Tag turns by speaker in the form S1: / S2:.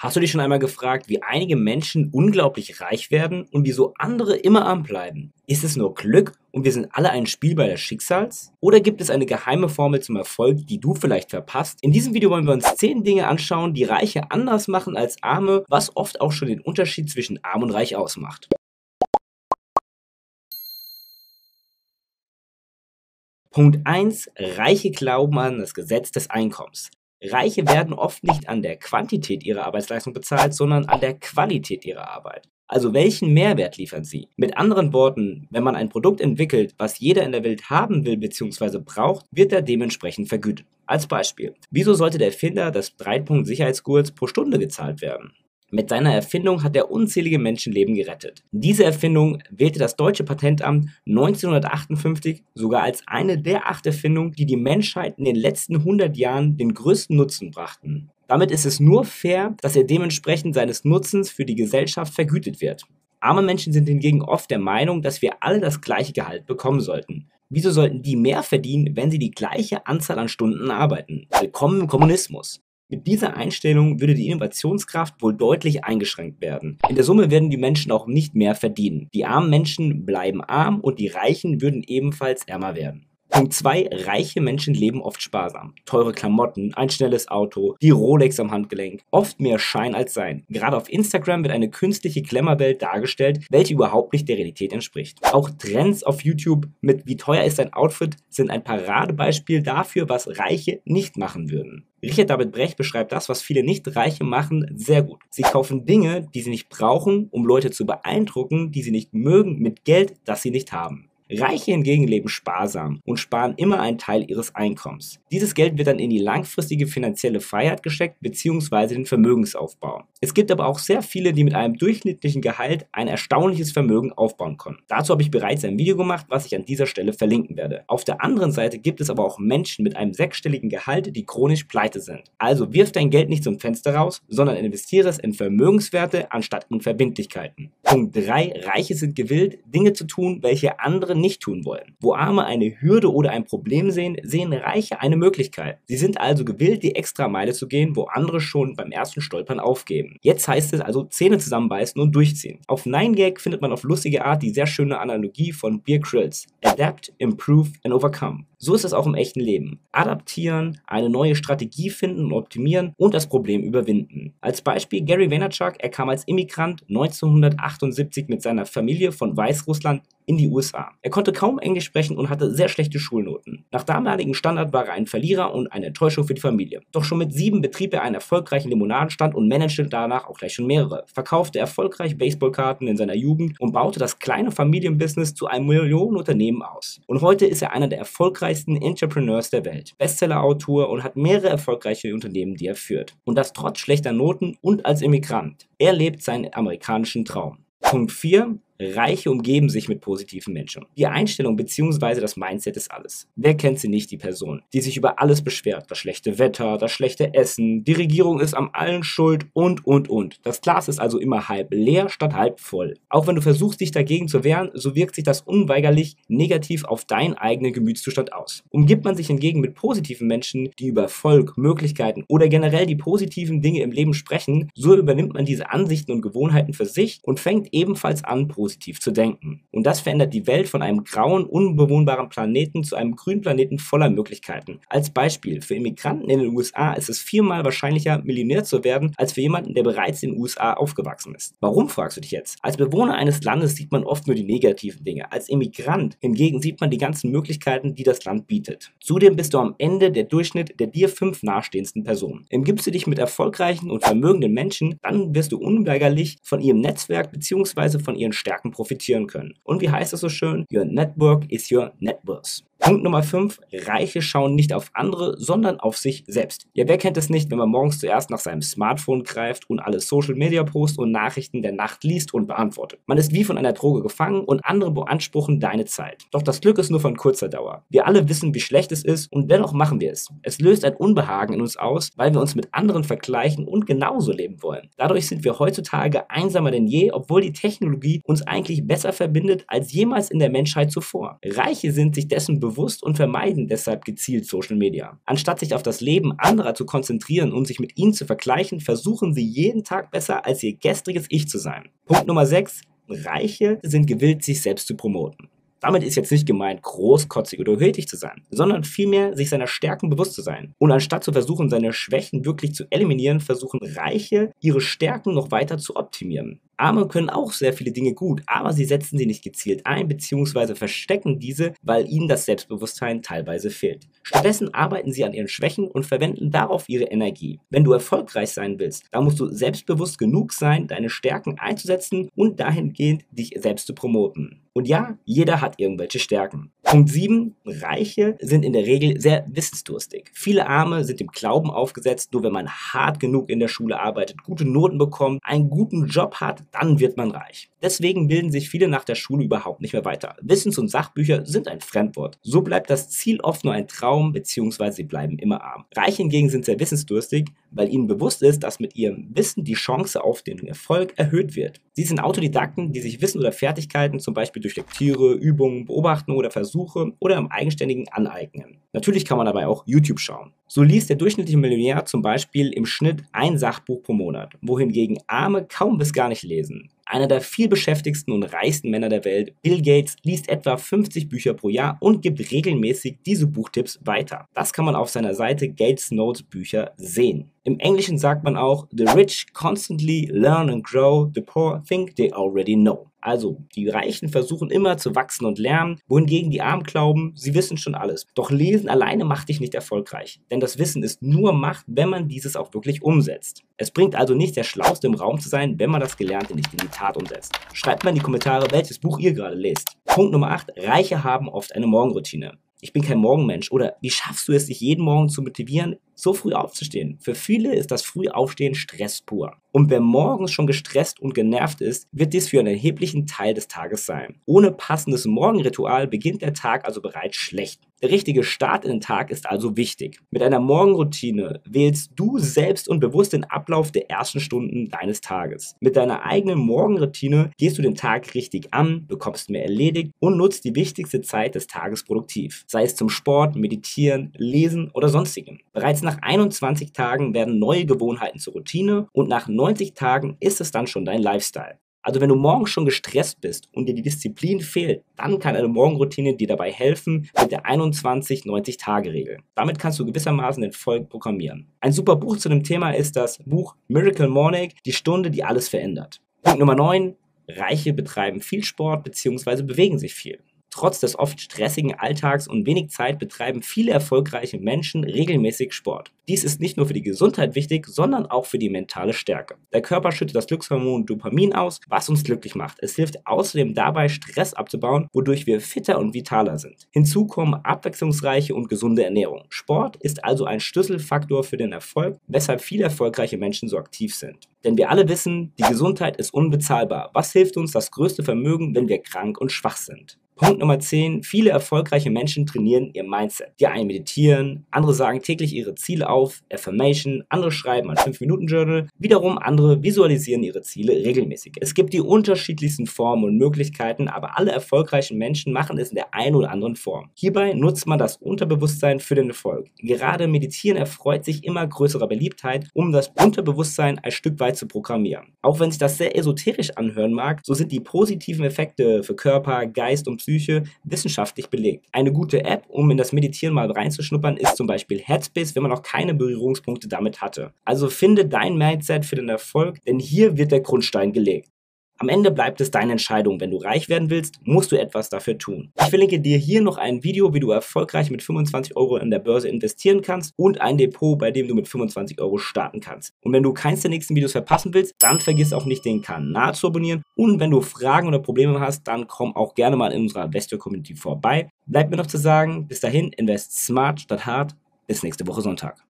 S1: Hast du dich schon einmal gefragt, wie einige Menschen unglaublich reich werden und wieso andere immer arm bleiben? Ist es nur Glück und wir sind alle ein Spielball des Schicksals? Oder gibt es eine geheime Formel zum Erfolg, die du vielleicht verpasst? In diesem Video wollen wir uns 10 Dinge anschauen, die Reiche anders machen als Arme, was oft auch schon den Unterschied zwischen arm und reich ausmacht. Punkt 1. Reiche glauben an das Gesetz des Einkommens. Reiche werden oft nicht an der Quantität ihrer Arbeitsleistung bezahlt, sondern an der Qualität ihrer Arbeit. Also welchen Mehrwert liefern sie? Mit anderen Worten, wenn man ein Produkt entwickelt, was jeder in der Welt haben will bzw. braucht, wird er dementsprechend vergütet. Als Beispiel, wieso sollte der Erfinder des Breitpunkt-Sicherheitsgurts pro Stunde gezahlt werden? Mit seiner Erfindung hat er unzählige Menschenleben gerettet. Diese Erfindung wählte das deutsche Patentamt 1958 sogar als eine der acht Erfindungen, die die Menschheit in den letzten 100 Jahren den größten Nutzen brachten. Damit ist es nur fair, dass er dementsprechend seines Nutzens für die Gesellschaft vergütet wird. Arme Menschen sind hingegen oft der Meinung, dass wir alle das gleiche Gehalt bekommen sollten. Wieso sollten die mehr verdienen, wenn sie die gleiche Anzahl an Stunden arbeiten? Willkommen im Kommunismus. Mit dieser Einstellung würde die Innovationskraft wohl deutlich eingeschränkt werden. In der Summe werden die Menschen auch nicht mehr verdienen. Die armen Menschen bleiben arm und die Reichen würden ebenfalls ärmer werden. Punkt 2. Reiche Menschen leben oft sparsam. Teure Klamotten, ein schnelles Auto, die Rolex am Handgelenk. Oft mehr Schein als Sein. Gerade auf Instagram wird eine künstliche Glamourwelt dargestellt, welche überhaupt nicht der Realität entspricht. Auch Trends auf YouTube mit wie teuer ist ein Outfit sind ein Paradebeispiel dafür, was Reiche nicht machen würden. Richard David Brecht beschreibt das, was viele Nicht-Reiche machen, sehr gut. Sie kaufen Dinge, die sie nicht brauchen, um Leute zu beeindrucken, die sie nicht mögen, mit Geld, das sie nicht haben. Reiche hingegen leben sparsam und sparen immer einen Teil ihres Einkommens. Dieses Geld wird dann in die langfristige finanzielle Freiheit gesteckt bzw. den Vermögensaufbau. Es gibt aber auch sehr viele, die mit einem durchschnittlichen Gehalt ein erstaunliches Vermögen aufbauen können. Dazu habe ich bereits ein Video gemacht, was ich an dieser Stelle verlinken werde. Auf der anderen Seite gibt es aber auch Menschen mit einem sechsstelligen Gehalt, die chronisch pleite sind. Also wirf dein Geld nicht zum Fenster raus, sondern investiere es in Vermögenswerte anstatt in Verbindlichkeiten. Punkt 3. Reiche sind gewillt, Dinge zu tun, welche andere nicht tun wollen. Wo Arme eine Hürde oder ein Problem sehen, sehen Reiche eine Möglichkeit. Sie sind also gewillt, die extra Meile zu gehen, wo andere schon beim ersten Stolpern aufgeben. Jetzt heißt es also Zähne zusammenbeißen und durchziehen. Auf 9gag findet man auf lustige Art die sehr schöne Analogie von Beer Grills. Adapt, Improve and Overcome. So ist es auch im echten Leben. Adaptieren, eine neue Strategie finden und optimieren und das Problem überwinden. Als Beispiel Gary Vaynerchuk, er kam als Immigrant 1978 mit seiner Familie von Weißrussland in die USA. Er konnte kaum Englisch sprechen und hatte sehr schlechte Schulnoten. Nach damaligen Standard war er ein Verlierer und eine Enttäuschung für die Familie. Doch schon mit sieben betrieb er einen erfolgreichen Limonadenstand und managte danach auch gleich schon mehrere. Verkaufte erfolgreich Baseballkarten in seiner Jugend und baute das kleine Familienbusiness zu einem Millionenunternehmen aus. Und heute ist er einer der erfolgreichsten erfolgreichsten Entrepreneurs der Welt, Bestsellerautor und hat mehrere erfolgreiche Unternehmen, die er führt. Und das trotz schlechter Noten und als Immigrant. Er lebt seinen amerikanischen Traum. Punkt 4. Reiche umgeben sich mit positiven Menschen. Die Einstellung bzw. das Mindset ist alles. Wer kennt sie nicht, die Person, die sich über alles beschwert? Das schlechte Wetter, das schlechte Essen, die Regierung ist am allen schuld und, und, und. Das Glas ist also immer halb leer statt halb voll. Auch wenn du versuchst, dich dagegen zu wehren, so wirkt sich das unweigerlich negativ auf deinen eigenen Gemütszustand aus. Umgibt man sich hingegen mit positiven Menschen, die über Erfolg, Möglichkeiten oder generell die positiven Dinge im Leben sprechen, so übernimmt man diese Ansichten und Gewohnheiten für sich und fängt ebenfalls an, positiv positiv zu denken. Und das verändert die Welt von einem grauen, unbewohnbaren Planeten zu einem grünen Planeten voller Möglichkeiten. Als Beispiel, für Immigranten in den USA ist es viermal wahrscheinlicher, Millionär zu werden, als für jemanden, der bereits in den USA aufgewachsen ist. Warum, fragst du dich jetzt? Als Bewohner eines Landes sieht man oft nur die negativen Dinge. Als Immigrant hingegen sieht man die ganzen Möglichkeiten, die das Land bietet. Zudem bist du am Ende der Durchschnitt der dir fünf nahestehendsten Personen. Umgibst du dich mit erfolgreichen und vermögenden Menschen, dann wirst du unweigerlich von ihrem Netzwerk bzw. von ihren Stärken Stärken profitieren können. Und wie heißt es so schön? Your network is your net worth. Punkt Nummer 5. Reiche schauen nicht auf andere, sondern auf sich selbst. Ja, wer kennt es nicht, wenn man morgens zuerst nach seinem Smartphone greift und alle Social Media Posts und Nachrichten der Nacht liest und beantwortet? Man ist wie von einer Droge gefangen und andere beanspruchen deine Zeit. Doch das Glück ist nur von kurzer Dauer. Wir alle wissen, wie schlecht es ist und dennoch machen wir es. Es löst ein Unbehagen in uns aus, weil wir uns mit anderen vergleichen und genauso leben wollen. Dadurch sind wir heutzutage einsamer denn je, obwohl die Technologie uns eigentlich besser verbindet als jemals in der Menschheit zuvor. Reiche sind sich dessen bewusst, bewusst und vermeiden deshalb gezielt Social Media. Anstatt sich auf das Leben anderer zu konzentrieren und sich mit ihnen zu vergleichen, versuchen sie jeden Tag besser als ihr gestriges Ich zu sein. Punkt Nummer 6. Reiche sind gewillt, sich selbst zu promoten. Damit ist jetzt nicht gemeint, großkotzig oder hötig zu sein, sondern vielmehr sich seiner Stärken bewusst zu sein. Und anstatt zu versuchen, seine Schwächen wirklich zu eliminieren, versuchen Reiche, ihre Stärken noch weiter zu optimieren. Arme können auch sehr viele Dinge gut, aber sie setzen sie nicht gezielt ein bzw. verstecken diese, weil ihnen das Selbstbewusstsein teilweise fehlt. Stattdessen arbeiten sie an ihren Schwächen und verwenden darauf ihre Energie. Wenn du erfolgreich sein willst, dann musst du selbstbewusst genug sein, deine Stärken einzusetzen und dahingehend dich selbst zu promoten. Und ja, jeder hat irgendwelche Stärken. Punkt 7. Reiche sind in der Regel sehr wissensdurstig. Viele Arme sind dem Glauben aufgesetzt, nur wenn man hart genug in der Schule arbeitet, gute Noten bekommt, einen guten Job hat, dann wird man reich. Deswegen bilden sich viele nach der Schule überhaupt nicht mehr weiter. Wissens- und Sachbücher sind ein Fremdwort. So bleibt das Ziel oft nur ein Traum, beziehungsweise sie bleiben immer arm. Reiche hingegen sind sehr wissensdurstig, weil ihnen bewusst ist, dass mit ihrem Wissen die Chance auf den Erfolg erhöht wird. Sie sind Autodidakten, die sich Wissen oder Fertigkeiten zum Beispiel durch Lektüre, Übungen, Beobachten oder Versuche oder im Eigenständigen aneignen. Natürlich kann man dabei auch YouTube schauen. So liest der durchschnittliche Millionär zum Beispiel im Schnitt ein Sachbuch pro Monat, wohingegen Arme kaum bis gar nicht lesen. Einer der vielbeschäftigsten und reichsten Männer der Welt, Bill Gates, liest etwa 50 Bücher pro Jahr und gibt regelmäßig diese Buchtipps weiter. Das kann man auf seiner Seite Gates Notes Bücher sehen. Im Englischen sagt man auch, The rich constantly learn and grow, the poor think they already know. Also, die Reichen versuchen immer zu wachsen und lernen, wohingegen die Armen glauben, sie wissen schon alles. Doch Lesen alleine macht dich nicht erfolgreich, denn das Wissen ist nur Macht, wenn man dieses auch wirklich umsetzt. Es bringt also nicht der Schlauste im Raum zu sein, wenn man das Gelernte nicht in die Tat umsetzt. Schreibt mal in die Kommentare, welches Buch ihr gerade lest. Punkt Nummer 8. Reiche haben oft eine Morgenroutine. Ich bin kein Morgenmensch. Oder wie schaffst du es, dich jeden Morgen zu motivieren, so früh aufzustehen. Für viele ist das Frühaufstehen Stress pur. Und wer morgens schon gestresst und genervt ist, wird dies für einen erheblichen Teil des Tages sein. Ohne passendes Morgenritual beginnt der Tag also bereits schlecht. Der richtige Start in den Tag ist also wichtig. Mit einer Morgenroutine wählst du selbst und bewusst den Ablauf der ersten Stunden deines Tages. Mit deiner eigenen Morgenroutine gehst du den Tag richtig an, bekommst mehr erledigt und nutzt die wichtigste Zeit des Tages produktiv. Sei es zum Sport, Meditieren, Lesen oder sonstigem. Bereits nach 21 Tagen werden neue Gewohnheiten zur Routine und nach 90 Tagen ist es dann schon dein Lifestyle. Also wenn du morgens schon gestresst bist und dir die Disziplin fehlt, dann kann eine Morgenroutine dir dabei helfen mit der 21-90-Tage-Regel. Damit kannst du gewissermaßen den Volk programmieren. Ein super Buch zu dem Thema ist das Buch Miracle Morning, die Stunde, die alles verändert. Punkt Nummer 9. Reiche betreiben viel Sport bzw. bewegen sich viel. Trotz des oft stressigen Alltags und wenig Zeit betreiben viele erfolgreiche Menschen regelmäßig Sport. Dies ist nicht nur für die Gesundheit wichtig, sondern auch für die mentale Stärke. Der Körper schüttet das Glückshormon Dopamin aus, was uns glücklich macht. Es hilft außerdem dabei, Stress abzubauen, wodurch wir fitter und vitaler sind. Hinzu kommen abwechslungsreiche und gesunde Ernährung. Sport ist also ein Schlüsselfaktor für den Erfolg, weshalb viele erfolgreiche Menschen so aktiv sind. Denn wir alle wissen, die Gesundheit ist unbezahlbar. Was hilft uns das größte Vermögen, wenn wir krank und schwach sind? Punkt Nummer 10. Viele erfolgreiche Menschen trainieren ihr Mindset. Die einen meditieren, andere sagen täglich ihre Ziele auf, Affirmation, andere schreiben ein 5-Minuten-Journal, wiederum andere visualisieren ihre Ziele regelmäßig. Es gibt die unterschiedlichsten Formen und Möglichkeiten, aber alle erfolgreichen Menschen machen es in der einen oder anderen Form. Hierbei nutzt man das Unterbewusstsein für den Erfolg. Gerade Meditieren erfreut sich immer größerer Beliebtheit, um das Unterbewusstsein ein Stück weit zu programmieren. Auch wenn sich das sehr esoterisch anhören mag, so sind die positiven Effekte für Körper, Geist und Psyche wissenschaftlich belegt. Eine gute App, um in das Meditieren mal reinzuschnuppern, ist zum Beispiel Headspace, wenn man noch keine Berührungspunkte damit hatte. Also finde dein Mindset für den Erfolg, denn hier wird der Grundstein gelegt. Am Ende bleibt es deine Entscheidung. Wenn du reich werden willst, musst du etwas dafür tun. Ich verlinke dir hier noch ein Video, wie du erfolgreich mit 25 Euro in der Börse investieren kannst und ein Depot, bei dem du mit 25 Euro starten kannst. Und wenn du keins der nächsten Videos verpassen willst, dann vergiss auch nicht den Kanal zu abonnieren. Und wenn du Fragen oder Probleme hast, dann komm auch gerne mal in unserer Investor Community vorbei. Bleibt mir noch zu sagen, bis dahin, invest smart statt hart. Bis nächste Woche Sonntag.